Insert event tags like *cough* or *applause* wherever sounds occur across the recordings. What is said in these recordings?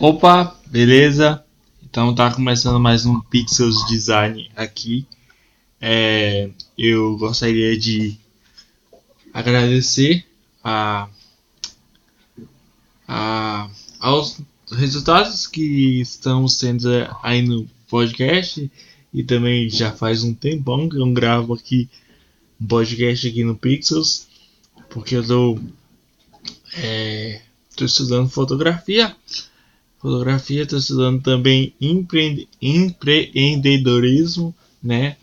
Opa, beleza? Então tá começando mais um Pixels Design aqui. É, eu gostaria de agradecer a, a, aos resultados que estamos tendo aí no podcast e também já faz um tempão que eu gravo aqui um podcast aqui no Pixels porque eu tô, é, tô estudando fotografia fotografia, estou estudando também empre empreendedorismo, né?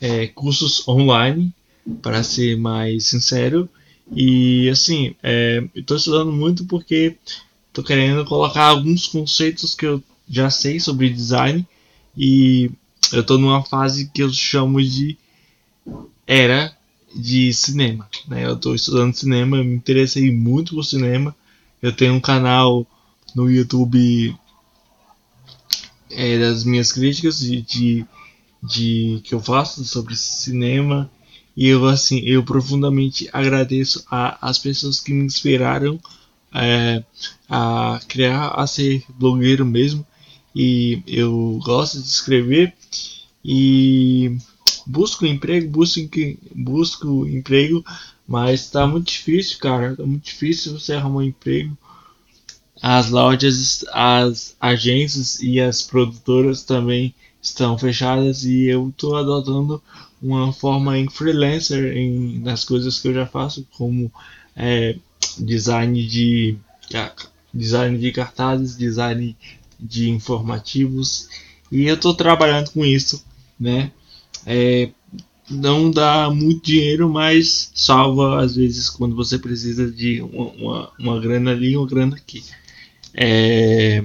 É, cursos online, para ser mais sincero. E assim, é, estou estudando muito porque estou querendo colocar alguns conceitos que eu já sei sobre design e eu estou numa fase que eu chamo de era de cinema. Né? Eu estou estudando cinema, me interessei muito por cinema. Eu tenho um canal no YouTube é, das minhas críticas de, de, de, que eu faço sobre cinema. E eu assim eu profundamente agradeço a, as pessoas que me inspiraram é, a criar a ser blogueiro mesmo. E eu gosto de escrever. E busco emprego busco busco emprego mas está muito difícil cara. Tá muito difícil você arrumar um emprego as lojas, as agências e as produtoras também estão fechadas e eu estou adotando uma forma em freelancer em, nas coisas que eu já faço, como é, design de design de cartazes, design de informativos e eu estou trabalhando com isso, né? É, não dá muito dinheiro, mas salva às vezes quando você precisa de uma, uma, uma grana ali, uma grana aqui. É,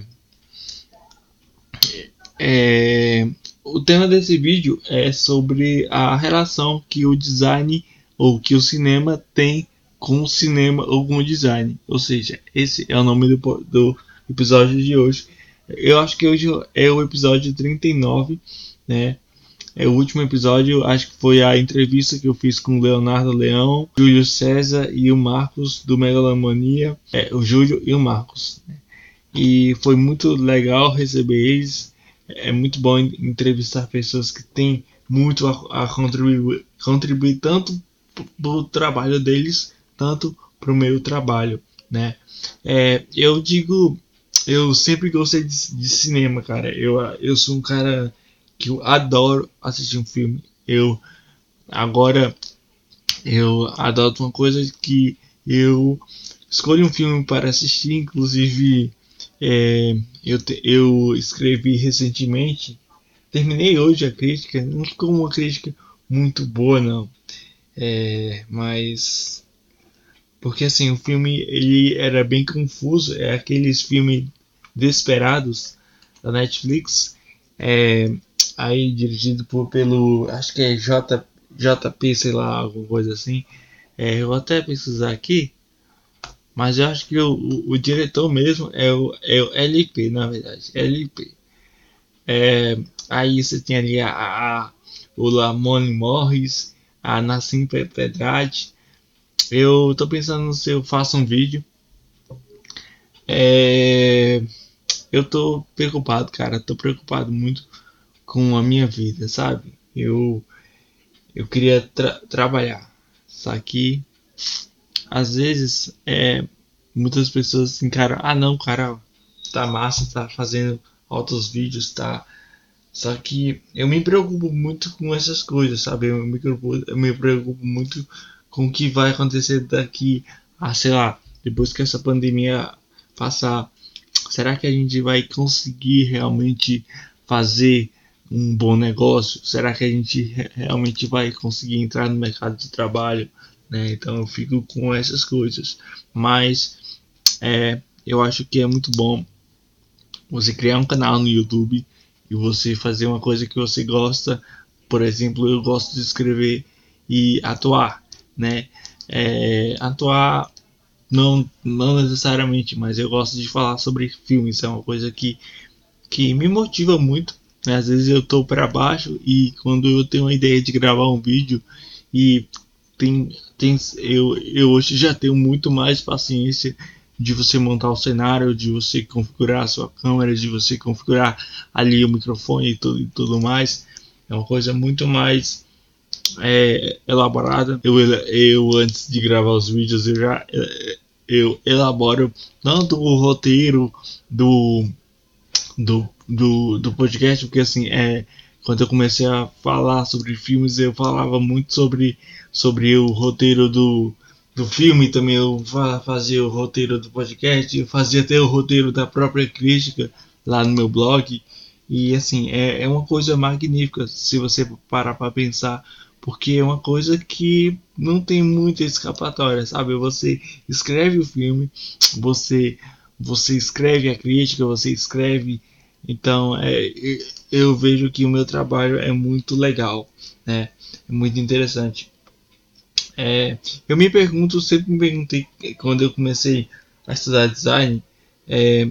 é, o tema desse vídeo é sobre a relação que o design ou que o cinema tem com o cinema ou com o design. Ou seja, esse é o nome do, do episódio de hoje. Eu acho que hoje é o episódio 39, né? É o último episódio, acho que foi a entrevista que eu fiz com o Leonardo Leão, Júlio César e o Marcos do Megalomania. É, o Júlio e o Marcos. Né? E foi muito legal receber eles. É muito bom entrevistar pessoas que têm muito a, a contribuir, contribuir tanto para o trabalho deles, tanto para o meu trabalho, né? É, eu digo, eu sempre gostei de, de, cinema, cara. Eu, eu sou um cara que eu adoro assistir um filme. Eu agora eu adoto uma coisa que eu escolho um filme para assistir, inclusive é, eu, eu escrevi recentemente, terminei hoje a crítica, não ficou uma crítica muito boa não, é, mas porque assim o filme ele era bem confuso, é aqueles filmes desesperados da Netflix, é, aí dirigido por, pelo acho que é J, JP, sei lá, alguma coisa assim. É, eu vou até pesquisar aqui. Mas eu acho que o, o, o diretor mesmo é o, é o LP, na verdade. LP. É, aí você tem ali a, a, o Lamone Morris, a Nassim Pedrade. Eu tô pensando se eu faço um vídeo. É, eu tô preocupado, cara. Tô preocupado muito com a minha vida, sabe? Eu, eu queria tra trabalhar. Só que às vezes é, muitas pessoas encaram, ah não, cara, tá massa, tá fazendo altos vídeos, tá. Só que eu me preocupo muito com essas coisas, sabe? Eu me eu me preocupo muito com o que vai acontecer daqui a, sei lá, depois que essa pandemia passar. Será que a gente vai conseguir realmente fazer um bom negócio? Será que a gente realmente vai conseguir entrar no mercado de trabalho? Né? Então eu fico com essas coisas. Mas é, eu acho que é muito bom você criar um canal no YouTube e você fazer uma coisa que você gosta. Por exemplo, eu gosto de escrever e atuar, né? É, atuar não, não necessariamente, mas eu gosto de falar sobre filmes. É uma coisa que, que me motiva muito. Né? Às vezes eu tô para baixo e quando eu tenho uma ideia de gravar um vídeo e tem, tem eu, eu hoje já tenho muito mais paciência de você montar o cenário, de você configurar a sua câmera, de você configurar ali o microfone e tudo, e tudo mais. É uma coisa muito mais é, elaborada. Eu, eu antes de gravar os vídeos eu já eu elaboro tanto o roteiro do do, do, do podcast, porque assim é quando eu comecei a falar sobre filmes eu falava muito sobre sobre o roteiro do do filme também eu fazia o roteiro do podcast, eu fazia até o roteiro da própria crítica lá no meu blog. E assim, é, é uma coisa magnífica se você parar para pensar, porque é uma coisa que não tem muita escapatória, sabe? Você escreve o filme, você você escreve a crítica, você escreve. Então, é, eu vejo que o meu trabalho é muito legal, né? É muito interessante. É, eu me pergunto, sempre me perguntei quando eu comecei a estudar design, é,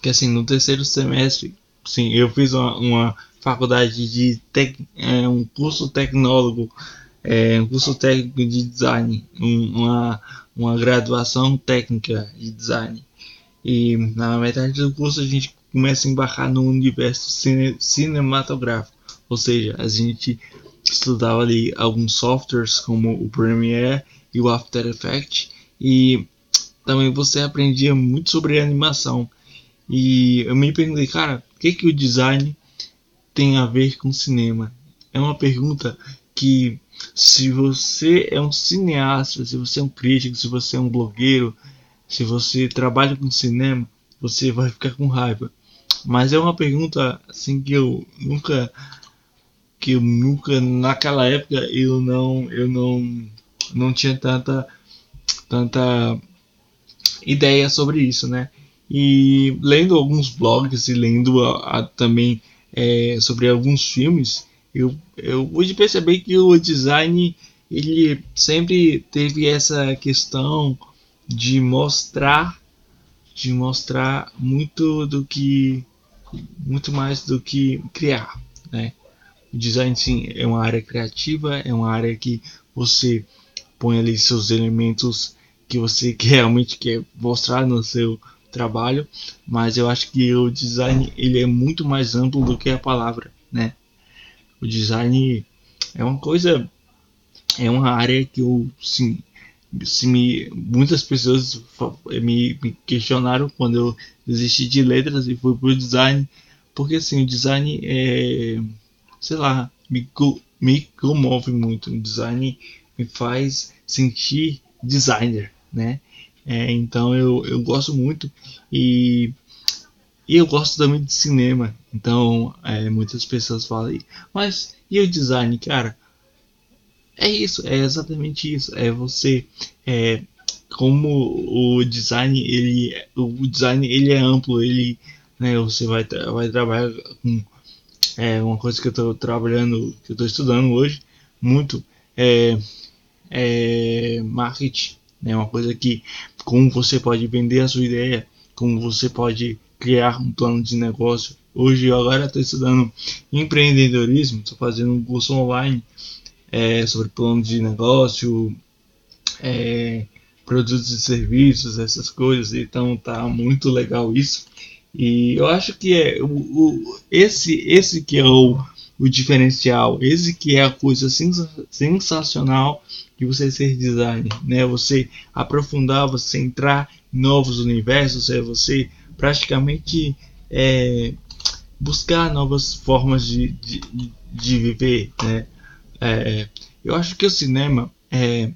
que assim, no terceiro semestre, sim, eu fiz uma, uma faculdade de tec, é, um curso tecnólogo, é, um curso técnico de design, um, uma, uma graduação técnica de design. E na metade do curso a gente começa a embarcar no universo cine, cinematográfico, ou seja, a gente estudava ali alguns softwares como o Premiere e o After Effects e também você aprendia muito sobre animação. E eu me perguntei cara o que que o design tem a ver com cinema? É uma pergunta que se você é um cineasta se você é um crítico se você é um blogueiro se você trabalha com cinema você vai ficar com raiva. Mas é uma pergunta assim que eu nunca que eu nunca naquela época eu não eu não não tinha tanta tanta ideia sobre isso, né? E lendo alguns blogs e lendo a, a, também é, sobre alguns filmes, eu, eu pude perceber que o design ele sempre teve essa questão de mostrar de mostrar muito do que muito mais do que criar, né? O design sim é uma área criativa, é uma área que você põe ali seus elementos que você *laughs* realmente quer mostrar no seu trabalho, mas eu acho que o design ele é muito mais amplo do que a palavra, né? O design é uma coisa, é uma área que eu sim, se me, muitas pessoas me, me questionaram quando eu desisti de letras e fui para o design, porque assim o design é sei lá, me, me comove muito. O design me faz sentir designer, né? É, então eu, eu gosto muito e, e eu gosto também de cinema. Então é, muitas pessoas falam, mas e o design, cara? É isso, é exatamente isso. É você, é, como o design ele, o design ele é amplo, ele, né? Você vai, vai trabalhar com é uma coisa que eu estou trabalhando, que eu estou estudando hoje muito é, é marketing, né? Uma coisa que como você pode vender a sua ideia, como você pode criar um plano de negócio. Hoje eu agora estou estudando empreendedorismo, estou fazendo um curso online é, sobre plano de negócio, é, produtos e serviços, essas coisas. Então tá muito legal isso. E eu acho que é o, o, esse, esse que é o, o diferencial, esse que é a coisa sens sensacional de você ser designer, né? Você aprofundar, você entrar em novos universos, é você praticamente é, buscar novas formas de, de, de viver, né? É, eu acho que o cinema é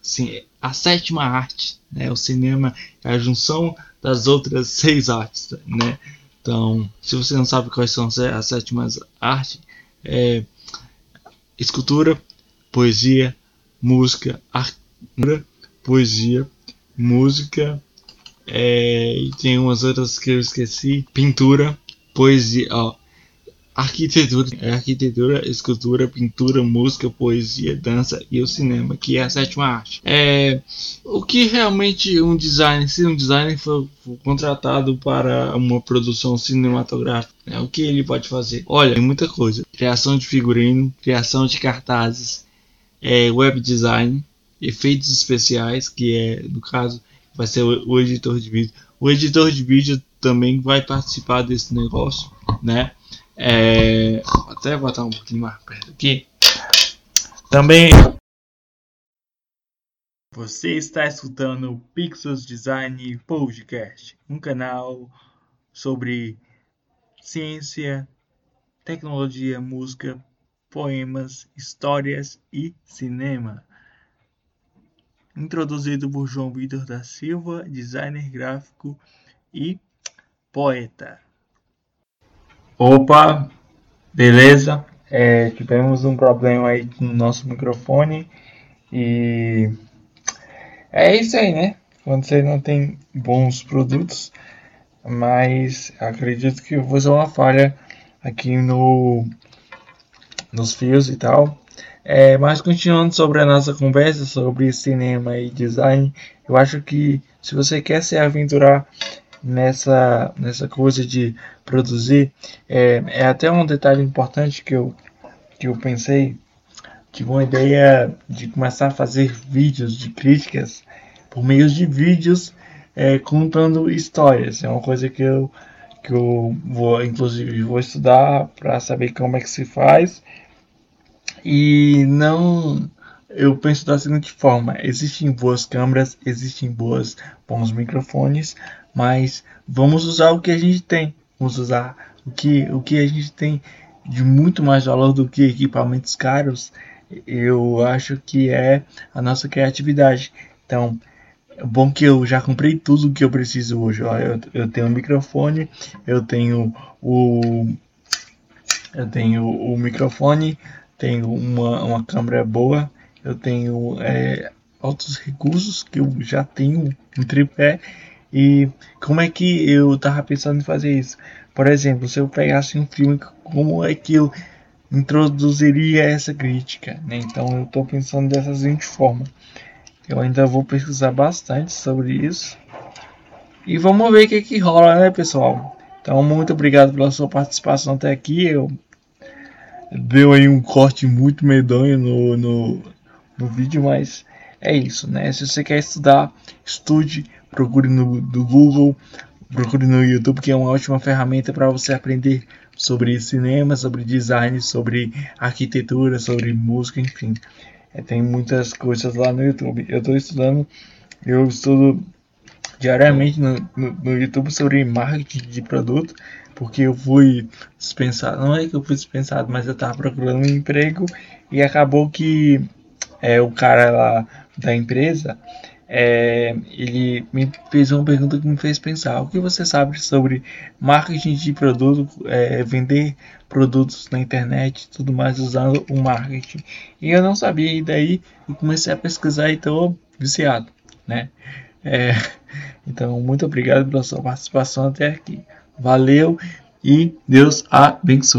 assim, a sétima arte, né? O cinema é a junção das outras seis artes, né? Então, se você não sabe quais são as sétimas artes, é escultura, poesia, música, arquitetura, poesia, música, é, e tem umas outras que eu esqueci, pintura, poesia, ó, Arquitetura é arquitetura, escultura, pintura, música, poesia, dança e o cinema, que é a sétima arte. É, o que realmente um designer, se um designer for, contratado para uma produção cinematográfica, né, o que ele pode fazer? Olha, tem muita coisa: criação de figurino, criação de cartazes, é, web design, efeitos especiais, que é, no caso, vai ser o editor de vídeo. O editor de vídeo também vai participar desse negócio, né? É, até botar um pouquinho mais perto aqui. Também você está escutando o Pixels Design Podcast, um canal sobre ciência, tecnologia, música, poemas, histórias e cinema. Introduzido por João Vitor da Silva, designer gráfico e poeta. Opa, beleza? É, tivemos um problema aí no nosso microfone e é isso aí, né? Quando você não tem bons produtos, mas acredito que foi só uma falha aqui no nos fios e tal. É, mas continuando sobre a nossa conversa sobre cinema e design, eu acho que se você quer se aventurar nessa, nessa coisa de produzir, é, é até um detalhe importante que eu, que eu pensei tive uma ideia de começar a fazer vídeos de críticas por meio de vídeos é, contando histórias. É uma coisa que eu, que eu vou, inclusive, vou estudar para saber como é que se faz. E não. Eu penso da seguinte forma: existem boas câmeras, existem boas, bons microfones, mas vamos usar o que a gente tem. Vamos usar o que, o que a gente tem de muito mais valor do que equipamentos caros eu acho que é a nossa criatividade. Então, é bom que eu já comprei tudo que eu preciso hoje. Eu, eu tenho um microfone, eu tenho o eu tenho o microfone, tenho uma, uma câmera boa, eu tenho é, outros recursos que eu já tenho um tripé. E como é que eu tava pensando em fazer isso? Por exemplo, se eu pegasse um filme, como é que eu introduziria essa crítica. Né? Então eu estou pensando dessa seguinte forma. Eu ainda vou pesquisar bastante sobre isso. E vamos ver o que, que rola, né, pessoal? Então, muito obrigado pela sua participação até aqui. Eu deu aí um corte muito medonho no, no, no vídeo, mas é isso, né? Se você quer estudar, estude, procure no do Google, procure no YouTube, que é uma ótima ferramenta para você aprender sobre cinema, sobre design, sobre arquitetura, sobre música, enfim. É, tem muitas coisas lá no YouTube. Eu estou estudando, eu estudo diariamente no, no, no, YouTube sobre marketing de produto, porque eu fui dispensado, não é que eu fui dispensado, mas eu estava procurando um emprego e acabou que é, o cara lá da empresa é, ele me fez uma pergunta que me fez pensar: o que você sabe sobre marketing de produto, é, vender produtos na internet, tudo mais usando o marketing? E eu não sabia, e daí eu comecei a pesquisar e estou viciado, né? É, *laughs* então, muito obrigado pela sua participação até aqui. Valeu e Deus abençoe.